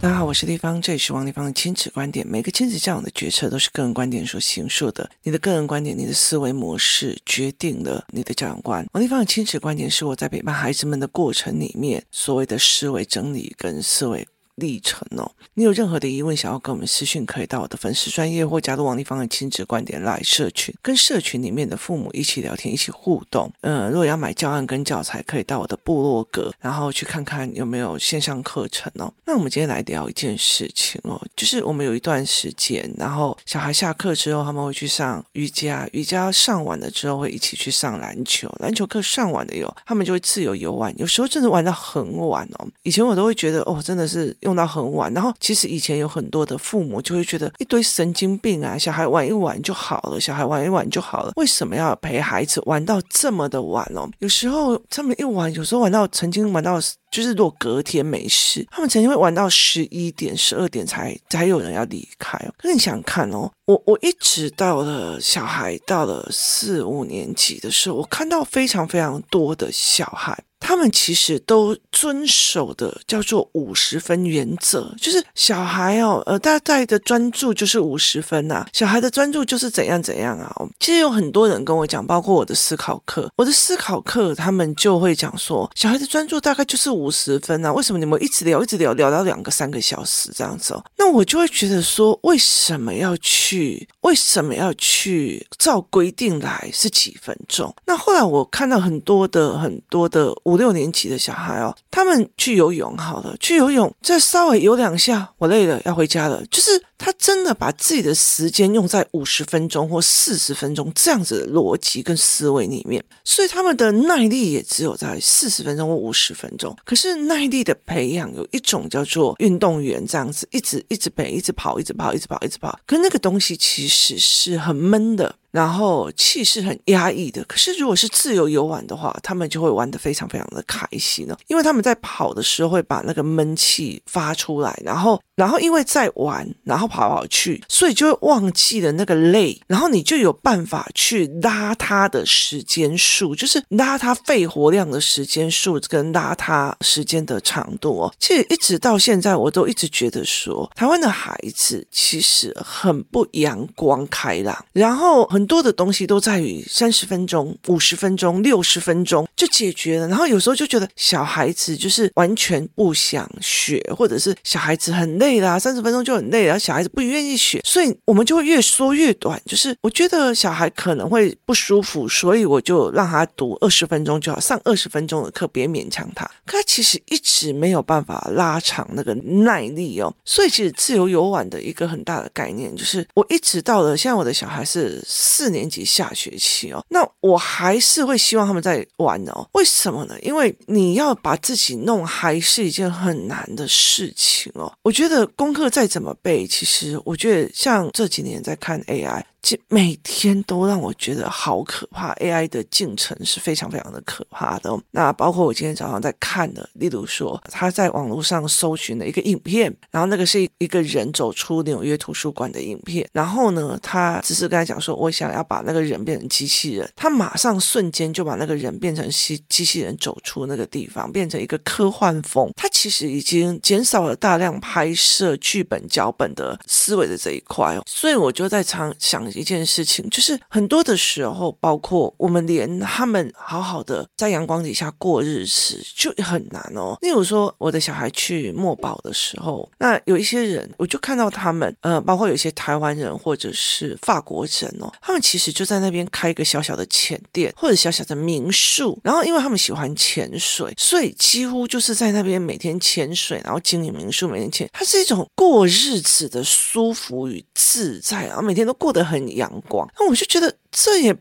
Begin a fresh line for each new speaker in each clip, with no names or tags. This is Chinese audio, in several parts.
大家好，我是丽芳，这里是王丽芳的亲子观点。每个亲子教养的决策都是个人观点所形塑的，你的个人观点、你的思维模式决定了你的教养观。王丽芳的亲子观点是我在陪伴孩子们的过程里面所谓的思维整理跟思维。历程哦，你有任何的疑问想要跟我们私讯，可以到我的粉丝专业或加入王立芳的亲子观点来社群，跟社群里面的父母一起聊天，一起互动。嗯，如果要买教案跟教材，可以到我的部落格，然后去看看有没有线上课程哦。那我们今天来聊一件事情哦，就是我们有一段时间，然后小孩下课之后，他们会去上瑜伽，瑜伽上完了之后会一起去上篮球，篮球课上完了以后，他们就会自由游玩，有时候真的玩到很晚哦。以前我都会觉得哦，真的是。用到很晚，然后其实以前有很多的父母就会觉得一堆神经病啊，小孩玩一玩就好了，小孩玩一玩就好了，为什么要陪孩子玩到这么的晚哦？有时候他们一玩，有时候玩到曾经玩到，就是如果隔天没事，他们曾经会玩到十一点、十二点才才有人要离开。可是你想看哦，我我一直到了小孩到了四五年级的时候，我看到非常非常多的小孩。他们其实都遵守的叫做五十分原则，就是小孩哦，呃，大概的专注就是五十分呐、小孩的专注就是怎样怎样啊。其实有很多人跟我讲，包括我的思考课，我的思考课他们就会讲说，小孩的专注大概就是五十分啊。为什么你们一直聊，一直聊，聊到两个三个小时这样子哦？那我就会觉得说，为什么要去？为什么要去照规定来是几分钟？那后来我看到很多的很多的。五六年级的小孩哦，他们去游泳好了，去游泳再稍微游两下，我累了要回家了。就是他真的把自己的时间用在五十分钟或四十分钟这样子的逻辑跟思维里面，所以他们的耐力也只有在四十分钟或五十分钟。可是耐力的培养有一种叫做运动员这样子，一直一直背，一直跑，一直跑，一直跑，一直跑。可那个东西其实是很闷的。然后气势很压抑的，可是如果是自由游玩的话，他们就会玩得非常非常的开心哦，因为他们在跑的时候会把那个闷气发出来，然后，然后因为在玩，然后跑跑去，所以就会忘记了那个累，然后你就有办法去拉他的时间数，就是拉他肺活量的时间数跟拉他时间的长度哦。其实一直到现在，我都一直觉得说，台湾的孩子其实很不阳光开朗，然后很。很多的东西都在于三十分钟、五十分钟、六十分钟就解决了，然后有时候就觉得小孩子就是完全不想学，或者是小孩子很累啦，三十分钟就很累，然后小孩子不愿意学，所以我们就会越说越短。就是我觉得小孩可能会不舒服，所以我就让他读二十分钟就好，上二十分钟的课，别勉强他。可他其实一直没有办法拉长那个耐力哦，所以其实自由游玩的一个很大的概念就是，我一直到了现在，我的小孩是。四年级下学期哦，那我还是会希望他们在玩哦。为什么呢？因为你要把自己弄嗨是一件很难的事情哦。我觉得功课再怎么背，其实我觉得像这几年在看 AI。每天都让我觉得好可怕，AI 的进程是非常非常的可怕的。那包括我今天早上在看的，例如说他在网络上搜寻的一个影片，然后那个是一个人走出纽约图书馆的影片，然后呢，他只是跟他讲说，我想要把那个人变成机器人，他马上瞬间就把那个人变成机机器人走出那个地方，变成一个科幻风。他其实已经减少了大量拍摄剧本脚本的思维的这一块哦，所以我就在常想。一件事情就是很多的时候，包括我们连他们好好的在阳光底下过日子就很难哦。例如说，我的小孩去墨宝的时候，那有一些人，我就看到他们，呃，包括有一些台湾人或者是法国人哦，他们其实就在那边开一个小小的浅店或者小小的民宿，然后因为他们喜欢潜水，所以几乎就是在那边每天潜水，然后经营民宿，每天潜，它是一种过日子的舒服与自在，然后每天都过得很。阳光，那我就觉得这也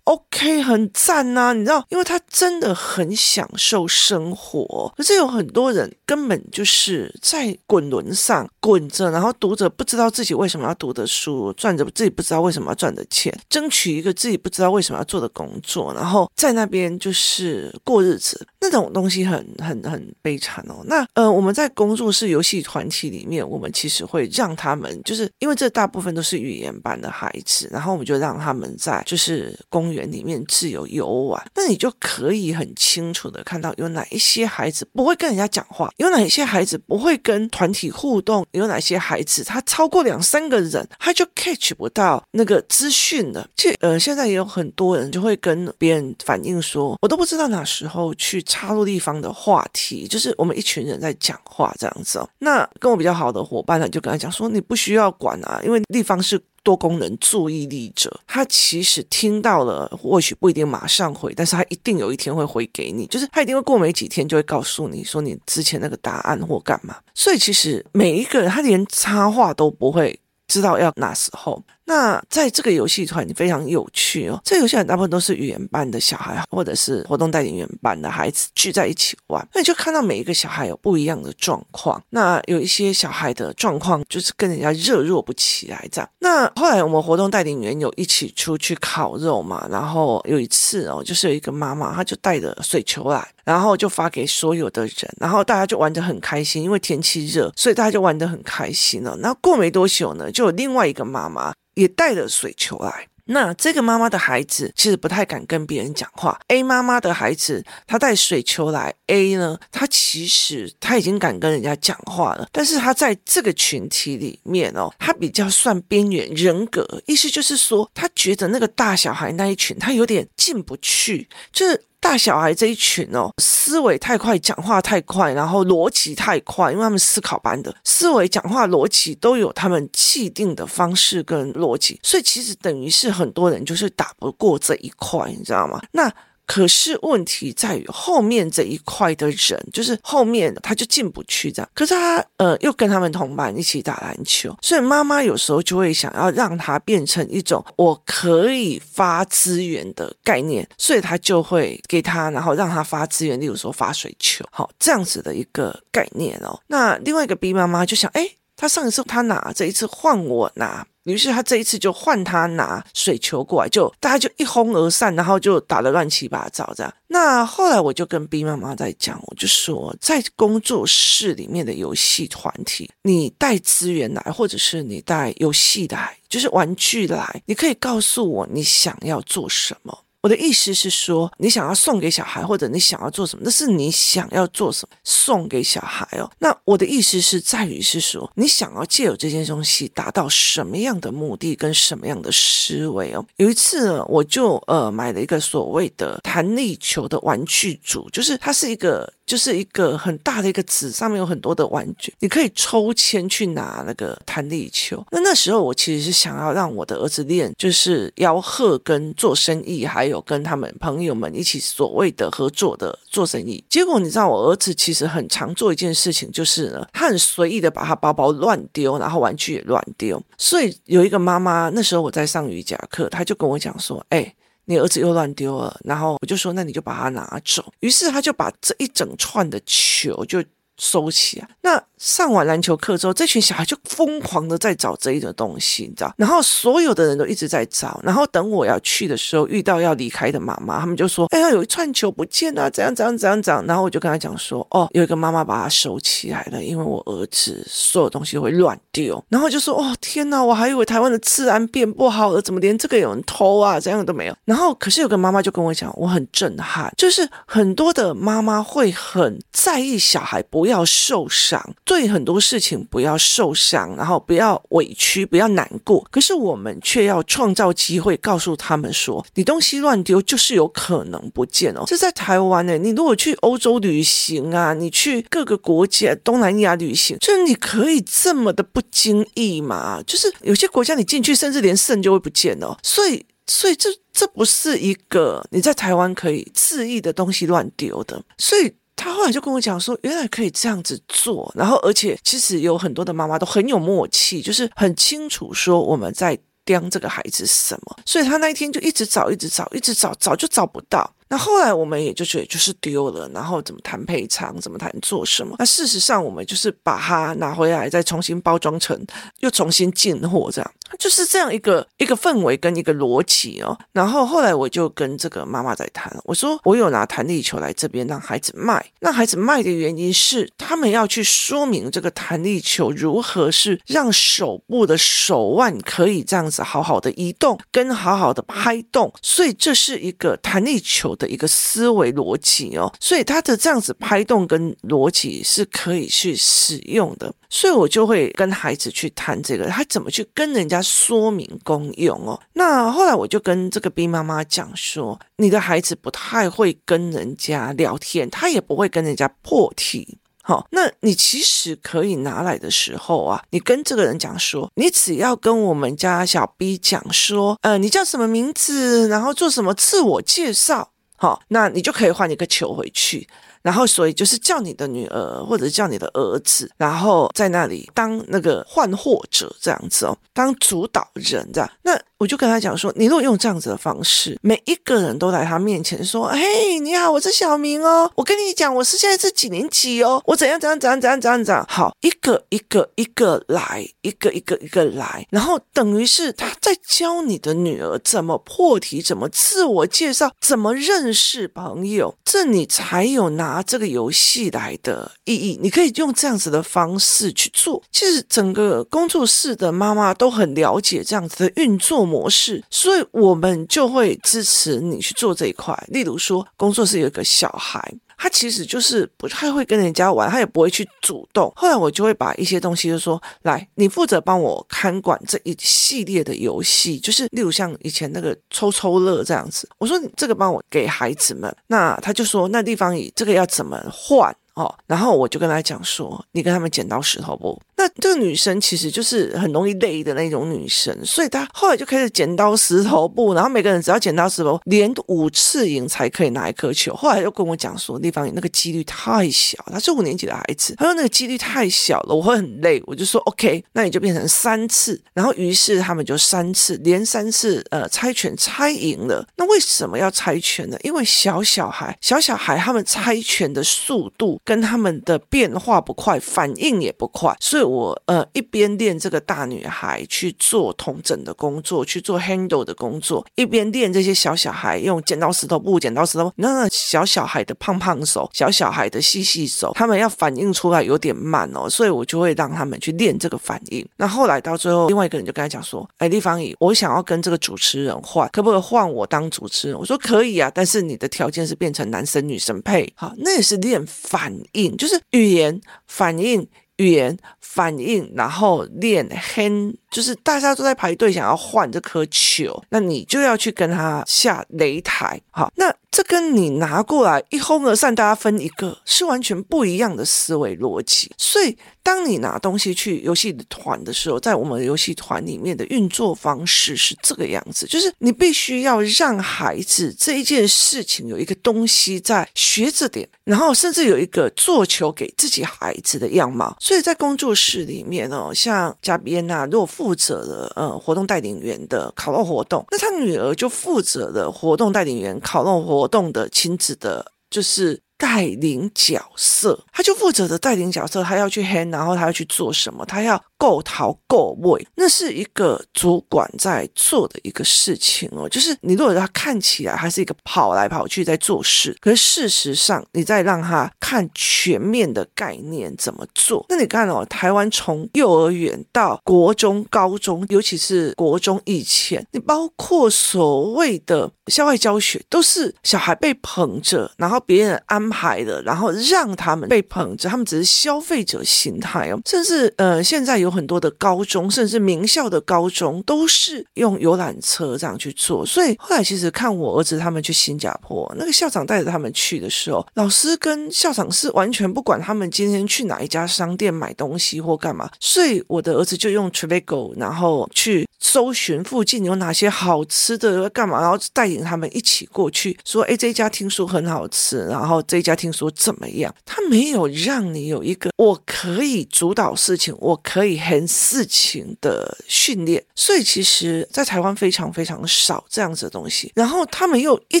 OK，很赞呐、啊，你知道，因为他真的很享受生活。可是有很多人根本就是在滚轮上滚着，然后读着不知道自己为什么要读的书，赚着自己不知道为什么要赚的钱，争取一个自己不知道为什么要做的工作，然后在那边就是过日子。那种东西很很很悲惨哦。那呃，我们在工作室游戏团体里面，我们其实会让他们，就是因为这大部分都是语言班的孩子，然后我们就让他们在就是公园里面自由游玩。那你就可以很清楚的看到有哪一些孩子不会跟人家讲话，有哪一些孩子不会跟团体互动，有哪些孩子他超过两三个人他就 catch 不到那个资讯了。这呃，现在也有很多人就会跟别人反映说，我都不知道哪时候去插入立方的话题，就是我们一群人在讲话这样子哦。那跟我比较好的伙伴呢，就跟他讲说，你不需要管啊，因为立方是多功能注意力者，他其实听到了，或许不一定马上回，但是他一定有一天会回给你，就是他一定会过没几天就会告诉你说你之前那个答案或干嘛。所以其实每一个人他连插话都不会知道要哪时候。那在这个游戏团非常有趣哦，这游戏团大部分都是语言班的小孩，或者是活动带领员班的孩子聚在一起玩。那你就看到每一个小孩有不一样的状况。那有一些小孩的状况就是跟人家热络不起来这样。那后来我们活动带领员有一起出去烤肉嘛，然后有一次哦，就是有一个妈妈，她就带着水球来，然后就发给所有的人，然后大家就玩得很开心，因为天气热，所以大家就玩得很开心了。那过没多久呢，就有另外一个妈妈。也带了水球来。那这个妈妈的孩子其实不太敢跟别人讲话。A 妈妈的孩子，他带水球来。A 呢，他其实他已经敢跟人家讲话了，但是他在这个群体里面哦，他比较算边缘人格。意思就是说，他觉得那个大小孩那一群，他有点进不去，就是。大小孩这一群哦，思维太快，讲话太快，然后逻辑太快，因为他们思考班的思维、讲话、逻辑都有他们既定的方式跟逻辑，所以其实等于是很多人就是打不过这一块，你知道吗？那。可是问题在于后面这一块的人，就是后面他就进不去这样。可是他呃又跟他们同班一起打篮球，所以妈妈有时候就会想要让他变成一种我可以发资源的概念，所以他就会给他，然后让他发资源，例如说发水球，好这样子的一个概念哦。那另外一个 B 妈妈就想，哎，他上一次他拿，这一次换我拿。于是他这一次就换他拿水球过来，就大家就一哄而散，然后就打得乱七八糟这样。那后来我就跟 B 妈妈在讲，我就说，在工作室里面的游戏团体，你带资源来，或者是你带游戏来，就是玩具来，你可以告诉我你想要做什么。我的意思是说，你想要送给小孩，或者你想要做什么，那是你想要做什么送给小孩哦。那我的意思是在于是说，你想要借有这件东西达到什么样的目的跟什么样的思维哦。有一次呢，我就呃买了一个所谓的弹力球的玩具组，就是它是一个。就是一个很大的一个纸，上面有很多的玩具，你可以抽签去拿那个弹力球。那那时候我其实是想要让我的儿子练，就是吆喝跟做生意，还有跟他们朋友们一起所谓的合作的做生意。结果你知道，我儿子其实很常做一件事情，就是呢，他很随意的把他包包乱丢，然后玩具也乱丢。所以有一个妈妈，那时候我在上瑜伽课，他就跟我讲说：“哎。”你儿子又乱丢了，然后我就说，那你就把它拿走。于是他就把这一整串的球就收起来。那上完篮球课之后，这群小孩就疯狂的在找这一个东西，你知道？然后所有的人都一直在找。然后等我要去的时候，遇到要离开的妈妈，他们就说：“哎呀，有一串球不见了，怎样怎样怎样怎样。”然后我就跟他讲说：“哦，有一个妈妈把它收起来了，因为我儿子所有东西都会乱丢。”然后就说：“哦，天哪，我还以为台湾的治安变不好了，怎么连这个有人偷啊？这样都没有。”然后可是有个妈妈就跟我讲，我很震撼，就是很多的妈妈会很在意小孩不要受伤。对很多事情不要受伤，然后不要委屈，不要难过。可是我们却要创造机会，告诉他们说：你东西乱丢就是有可能不见哦。这在台湾呢，你如果去欧洲旅行啊，你去各个国家东南亚旅行，就你可以这么的不经意嘛？就是有些国家你进去，甚至连肾就会不见哦。所以，所以这这不是一个你在台湾可以恣意的东西乱丢的。所以。他后来就跟我讲说，原来可以这样子做，然后而且其实有很多的妈妈都很有默契，就是很清楚说我们在盯这个孩子什么，所以他那一天就一直找，一直找，一直找，找就找不到。那后来我们也就觉得就是丢了，然后怎么谈赔偿，怎么谈做什么？那事实上我们就是把它拿回来，再重新包装成，又重新进货，这样就是这样一个一个氛围跟一个逻辑哦。然后后来我就跟这个妈妈在谈，我说我有拿弹力球来这边让孩子卖，让孩子卖的原因是他们要去说明这个弹力球如何是让手部的手腕可以这样子好好的移动，跟好好的拍动，所以这是一个弹力球的一个思维逻辑哦。所以它的这样子拍动跟逻辑是可以去使用的，所以我就会跟孩子去谈这个，他怎么去跟人家说明功用哦。那后来我就跟这个 B 妈妈讲说，你的孩子不太会跟人家聊天，他也不会跟人家破题。好，那你其实可以拿来的时候啊，你跟这个人讲说，你只要跟我们家小 B 讲说，呃，你叫什么名字，然后做什么自我介绍，好，那你就可以换一个球回去。然后，所以就是叫你的女儿或者叫你的儿子，然后在那里当那个换货者这样子哦，当主导人这样。那我就跟他讲说，你如果用这样子的方式，每一个人都来他面前说：“嘿，你好，我是小明哦，我跟你讲，我是现在是几年级哦，我怎样怎样怎样怎样怎样怎样。”好，一个一个一个来，一个一个一个来，然后等于是他在教你的女儿怎么破题，怎么自我介绍，怎么认识朋友，这你才有拿。拿这个游戏来的意义，你可以用这样子的方式去做。其实整个工作室的妈妈都很了解这样子的运作模式，所以我们就会支持你去做这一块。例如说，工作室有一个小孩。他其实就是不太会跟人家玩，他也不会去主动。后来我就会把一些东西就说：“来，你负责帮我看管这一系列的游戏，就是例如像以前那个抽抽乐这样子。”我说：“你这个帮我给孩子们。”那他就说：“那地方以这个要怎么换？”哦，然后我就跟他讲说，你跟他们剪刀石头布。那这个女生其实就是很容易累的那种女生，所以她后来就开始剪刀石头布，然后每个人只要剪刀石头，连五次赢才可以拿一颗球。后来又跟我讲说，地方那个几率太小，他是五年级的孩子，他说那个几率太小了，我会很累。我就说 OK，那你就变成三次，然后于是他们就三次连三次呃猜拳猜赢了。那为什么要猜拳呢？因为小小孩小小孩他们猜拳的速度。跟他们的变化不快，反应也不快，所以我呃一边练这个大女孩去做统整的工作，去做 handle 的工作，一边练这些小小孩用剪刀石头布，剪刀石头布，那小小孩的胖胖手，小小孩的细细手，他们要反应出来有点慢哦，所以我就会让他们去练这个反应。那后来到最后，另外一个人就跟他讲说：“哎，立方体，我想要跟这个主持人换，可不可以换我当主持人？”我说：“可以啊，但是你的条件是变成男生女生配，好，那也是练反。”反应就是语言反应，语言反应，然后练 hand，就是大家都在排队想要换这颗球，那你就要去跟他下擂台，好，那这跟你拿过来一哄而散，大家分一个，是完全不一样的思维逻辑，所以。当你拿东西去游戏团的时候，在我们游戏团里面的运作方式是这个样子，就是你必须要让孩子这一件事情有一个东西在学着点，然后甚至有一个做球给自己孩子的样貌。所以在工作室里面哦，像嘉宾呐，如果负责了呃活动带领员的烤肉活动，那他女儿就负责了活动带领员烤肉活动的亲子的，就是。带领角色，他就负责的带领角色，他要去喊然后他要去做什么，他要。够桃够味，那是一个主管在做的一个事情哦。就是你如果他看起来还是一个跑来跑去在做事，可是事实上你在让他看全面的概念怎么做。那你看哦，台湾从幼儿园到国中、高中，尤其是国中以前，你包括所谓的校外教学，都是小孩被捧着，然后别人安排的，然后让他们被捧着，他们只是消费者心态哦。甚至呃，现在有。很多的高中，甚至名校的高中，都是用游览车这样去做。所以后来其实看我儿子他们去新加坡，那个校长带着他们去的时候，老师跟校长是完全不管他们今天去哪一家商店买东西或干嘛。所以我的儿子就用 Trivago，然后去搜寻附近有哪些好吃的，干嘛，然后带领他们一起过去，说，哎，这家听说很好吃，然后这家听说怎么样？他没有让你有一个我可以主导事情，我可以很事情的训练，所以其实，在台湾非常非常少这样子的东西。然后他们又一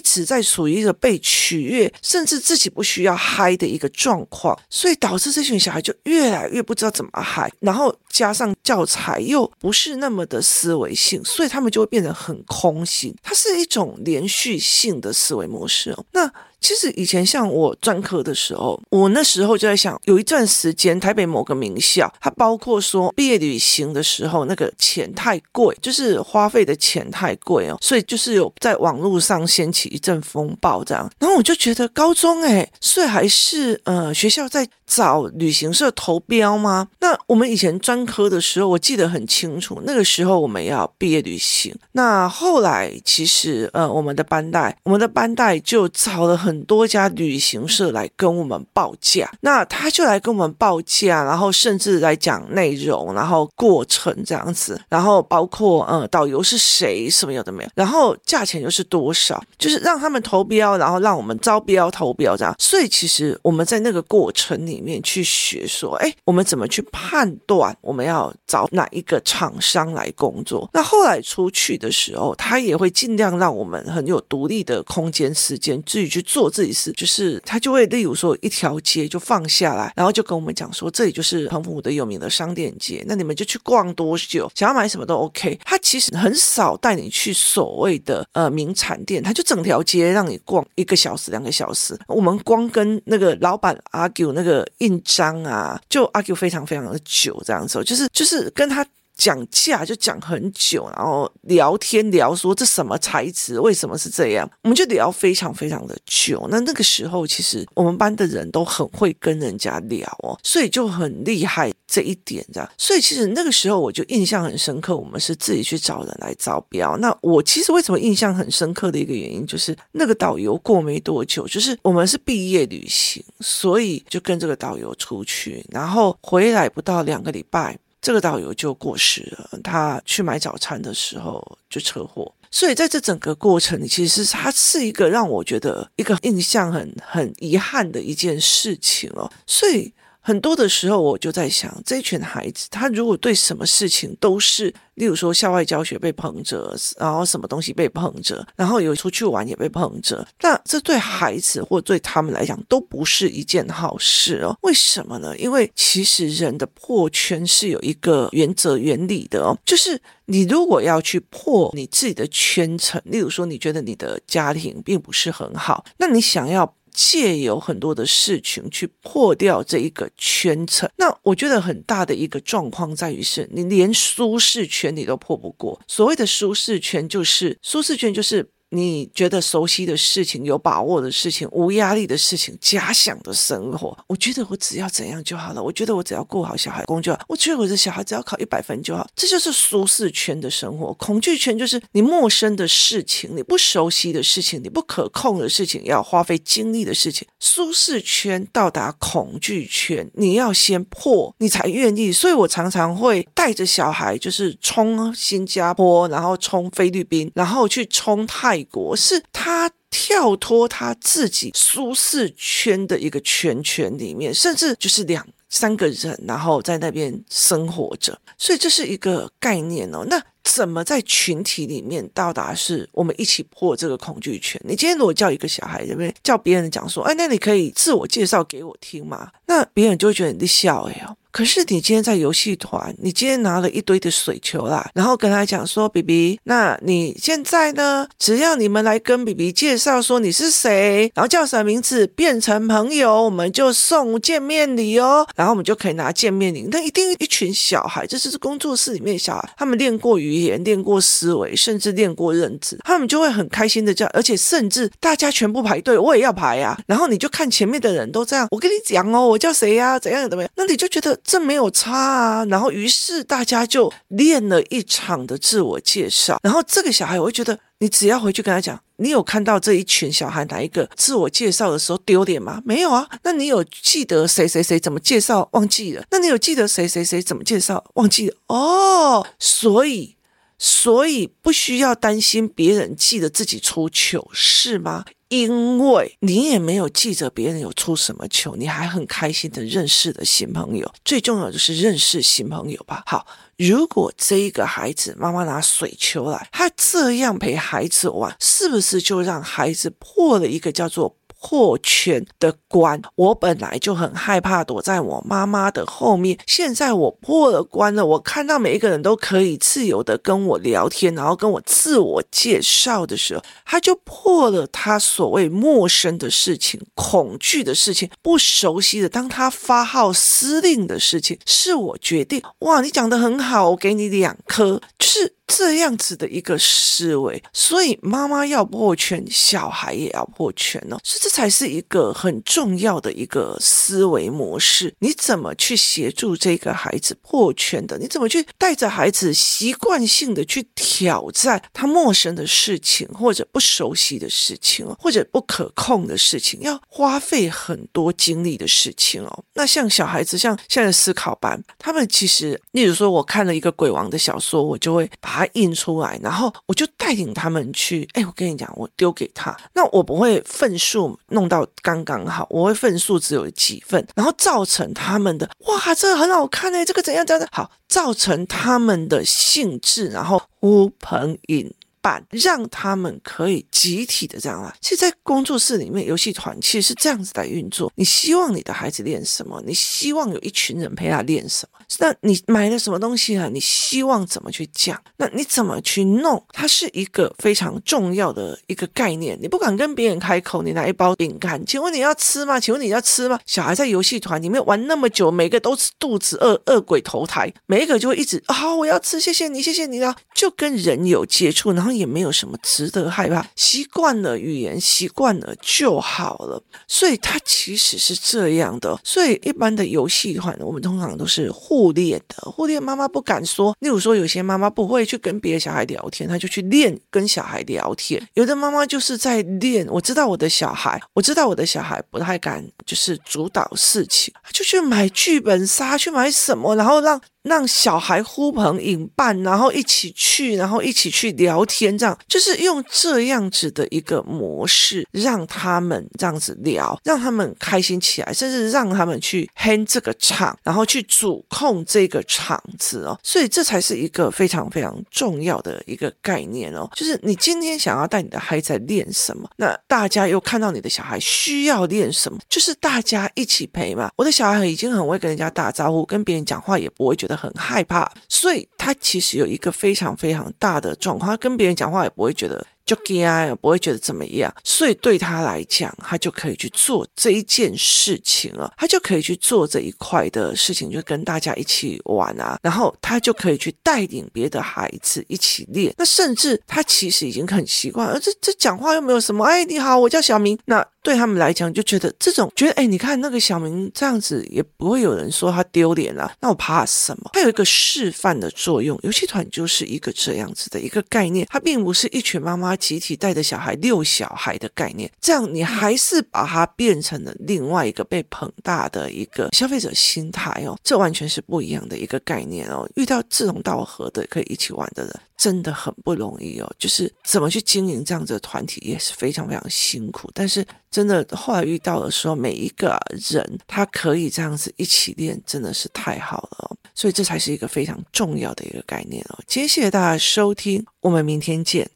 直在处于一个被取悦，甚至自己不需要嗨的一个状况，所以导致这群小孩就越来越不知道怎么嗨。然后加上教材又不是那么的死思维性，所以他们就会变得很空心。它是一种连续性的思维模式。那。其实以前像我专科的时候，我那时候就在想，有一段时间台北某个名校，它包括说毕业旅行的时候那个钱太贵，就是花费的钱太贵哦，所以就是有在网络上掀起一阵风暴这样。然后我就觉得高中诶，所以还是呃学校在找旅行社投标吗？那我们以前专科的时候，我记得很清楚，那个时候我们要毕业旅行。那后来其实呃我们的班代，我们的班代就找了很。很多家旅行社来跟我们报价，那他就来跟我们报价，然后甚至来讲内容，然后过程这样子，然后包括呃导游是谁，什么有的没有，然后价钱又是多少，就是让他们投标，然后让我们招标投标这样。所以其实我们在那个过程里面去学说，哎，我们怎么去判断我们要找哪一个厂商来工作？那后来出去的时候，他也会尽量让我们很有独立的空间时间，自己去做。做自己事，就是他就会，例如说一条街就放下来，然后就跟我们讲说，这里就是澎湖的有名的商店街，那你们就去逛多久，想要买什么都 OK。他其实很少带你去所谓的呃名产店，他就整条街让你逛一个小时、两个小时。我们光跟那个老板 argue 那个印章啊，就 argue 非常非常的久，这样子，就是就是跟他。讲价就讲很久，然后聊天聊说这什么材质，为什么是这样，我们就聊非常非常的久。那那个时候其实我们班的人都很会跟人家聊哦，所以就很厉害这一点这样。所以其实那个时候我就印象很深刻，我们是自己去找人来招标。那我其实为什么印象很深刻的一个原因，就是那个导游过没多久，就是我们是毕业旅行，所以就跟这个导游出去，然后回来不到两个礼拜。这个导游就过世了，他去买早餐的时候就车祸，所以在这整个过程里，其实他是一个让我觉得一个印象很很遗憾的一件事情哦，所以很多的时候我就在想，这群孩子他如果对什么事情都是。例如说校外教学被碰着，然后什么东西被碰着，然后有出去玩也被碰着，那这对孩子或对他们来讲都不是一件好事哦。为什么呢？因为其实人的破圈是有一个原则原理的哦，就是你如果要去破你自己的圈层，例如说你觉得你的家庭并不是很好，那你想要。借由很多的事情去破掉这一个圈层，那我觉得很大的一个状况在于是你连舒适圈你都破不过。所谓的舒适圈，就是舒适圈就是。你觉得熟悉的事情、有把握的事情、无压力的事情、假想的生活，我觉得我只要怎样就好了。我觉得我只要顾好小孩工作，我觉得我的小孩只要考一百分就好。这就是舒适圈的生活。恐惧圈就是你陌生的事情、你不熟悉的事情、你不可控的事情，要花费精力的事情。舒适圈到达恐惧圈，你要先破，你才愿意。所以我常常会带着小孩，就是冲新加坡，然后冲菲律宾，然后去冲泰。美国是他跳脱他自己舒适圈的一个圈圈里面，甚至就是两三个人，然后在那边生活着，所以这是一个概念哦。那怎么在群体里面到达是我们一起破这个恐惧圈？你今天如果叫一个小孩，对不对？叫别人讲说，哎，那你可以自我介绍给我听吗？那别人就会觉得你在笑哎哦。可是你今天在游戏团，你今天拿了一堆的水球啦，然后跟他讲说，B B，那你现在呢？只要你们来跟 B B 介绍说你是谁，然后叫什么名字，变成朋友，我们就送见面礼哦，然后我们就可以拿见面礼。那一定一群小孩，这是工作室里面的小孩，他们练过语言，练过思维，甚至练过认知，他们就会很开心的叫，而且甚至大家全部排队，我也要排呀。然后你就看前面的人都这样，我跟你讲哦，我叫谁呀？怎样怎么样？那你就觉得。这没有差啊，然后于是大家就练了一场的自我介绍，然后这个小孩我会觉得，你只要回去跟他讲，你有看到这一群小孩哪一个自我介绍的时候丢脸吗？没有啊，那你有记得谁谁谁怎么介绍忘记了？那你有记得谁谁谁怎么介绍忘记了？哦，所以。所以不需要担心别人记得自己出糗，是吗？因为你也没有记着别人有出什么糗，你还很开心的认识了新朋友。最重要的是认识新朋友吧。好，如果这一个孩子妈妈拿水球来，他这样陪孩子玩，是不是就让孩子破了一个叫做破圈的关，我本来就很害怕躲在我妈妈的后面，现在我破了关了，我看到每一个人都可以自由的跟我聊天，然后跟我自我介绍的时候，他就破了他所谓陌生的事情、恐惧的事情、不熟悉的。当他发号施令的事情，是我决定。哇，你讲得很好，我给你两颗，就是。这样子的一个思维，所以妈妈要破圈，小孩也要破圈哦。所以这才是一个很重要的一个思维模式。你怎么去协助这个孩子破圈的？你怎么去带着孩子习惯性的去挑战他陌生的事情，或者不熟悉的事情，或者不可控的事情，要花费很多精力的事情哦。那像小孩子，像现在的思考班，他们其实，例如说，我看了一个鬼王的小说，我就会把。印出来，然后我就带领他们去。哎，我跟你讲，我丢给他，那我不会份数弄到刚刚好，我会份数只有几份，然后造成他们的哇，这个很好看哎，这个怎样怎样好，造成他们的兴致，然后呼朋引伴，让他们可以集体的这样啊。其实，在工作室里面，游戏团其实是这样子来运作。你希望你的孩子练什么？你希望有一群人陪他练什么？那你买了什么东西啊？你希望怎么去讲？那你怎么去弄？它是一个非常重要的一个概念。你不敢跟别人开口，你拿一包饼干，请问你要吃吗？请问你要吃吗？小孩在游戏团里面玩那么久，每个都是肚子饿，饿鬼投胎，每一个就会一直啊、我要吃，谢谢你，谢谢你啊，就跟人有接触，然后也没有什么值得害怕，习惯了语言，习惯了就好了。所以它其实是这样的。所以一般的游戏团，我们通常都是互。互练的，互练妈妈不敢说。例如说，有些妈妈不会去跟别的小孩聊天，她就去练跟小孩聊天。有的妈妈就是在练。我知道我的小孩，我知道我的小孩不太敢就是主导事情，就去买剧本杀，去买什么，然后让。让小孩呼朋引伴，然后一起去，然后一起去聊天，这样就是用这样子的一个模式，让他们这样子聊，让他们开心起来，甚至让他们去 hand 这个场，然后去主控这个场子哦。所以这才是一个非常非常重要的一个概念哦。就是你今天想要带你的孩子练什么，那大家又看到你的小孩需要练什么，就是大家一起陪嘛。我的小孩已经很会跟人家打招呼，跟别人讲话也不会觉得。很害怕，所以他其实有一个非常非常大的状况，他跟别人讲话也不会觉得。就 g 啊，不会觉得怎么样，所以对他来讲，他就可以去做这一件事情了，他就可以去做这一块的事情，就跟大家一起玩啊，然后他就可以去带领别的孩子一起练。那甚至他其实已经很习惯，而这这讲话又没有什么，哎，你好，我叫小明。那对他们来讲，就觉得这种觉得，哎，你看那个小明这样子，也不会有人说他丢脸啊。那我怕什么？他有一个示范的作用，游戏团就是一个这样子的一个概念，它并不是一群妈妈。集体带着小孩遛小孩的概念，这样你还是把它变成了另外一个被捧大的一个消费者心态哦，这完全是不一样的一个概念哦。遇到志同道合的可以一起玩的人，真的很不容易哦。就是怎么去经营这样子的团体也是非常非常辛苦，但是真的后来遇到了，说，每一个人他可以这样子一起练，真的是太好了。所以这才是一个非常重要的一个概念哦。今天谢谢大家收听，我们明天见。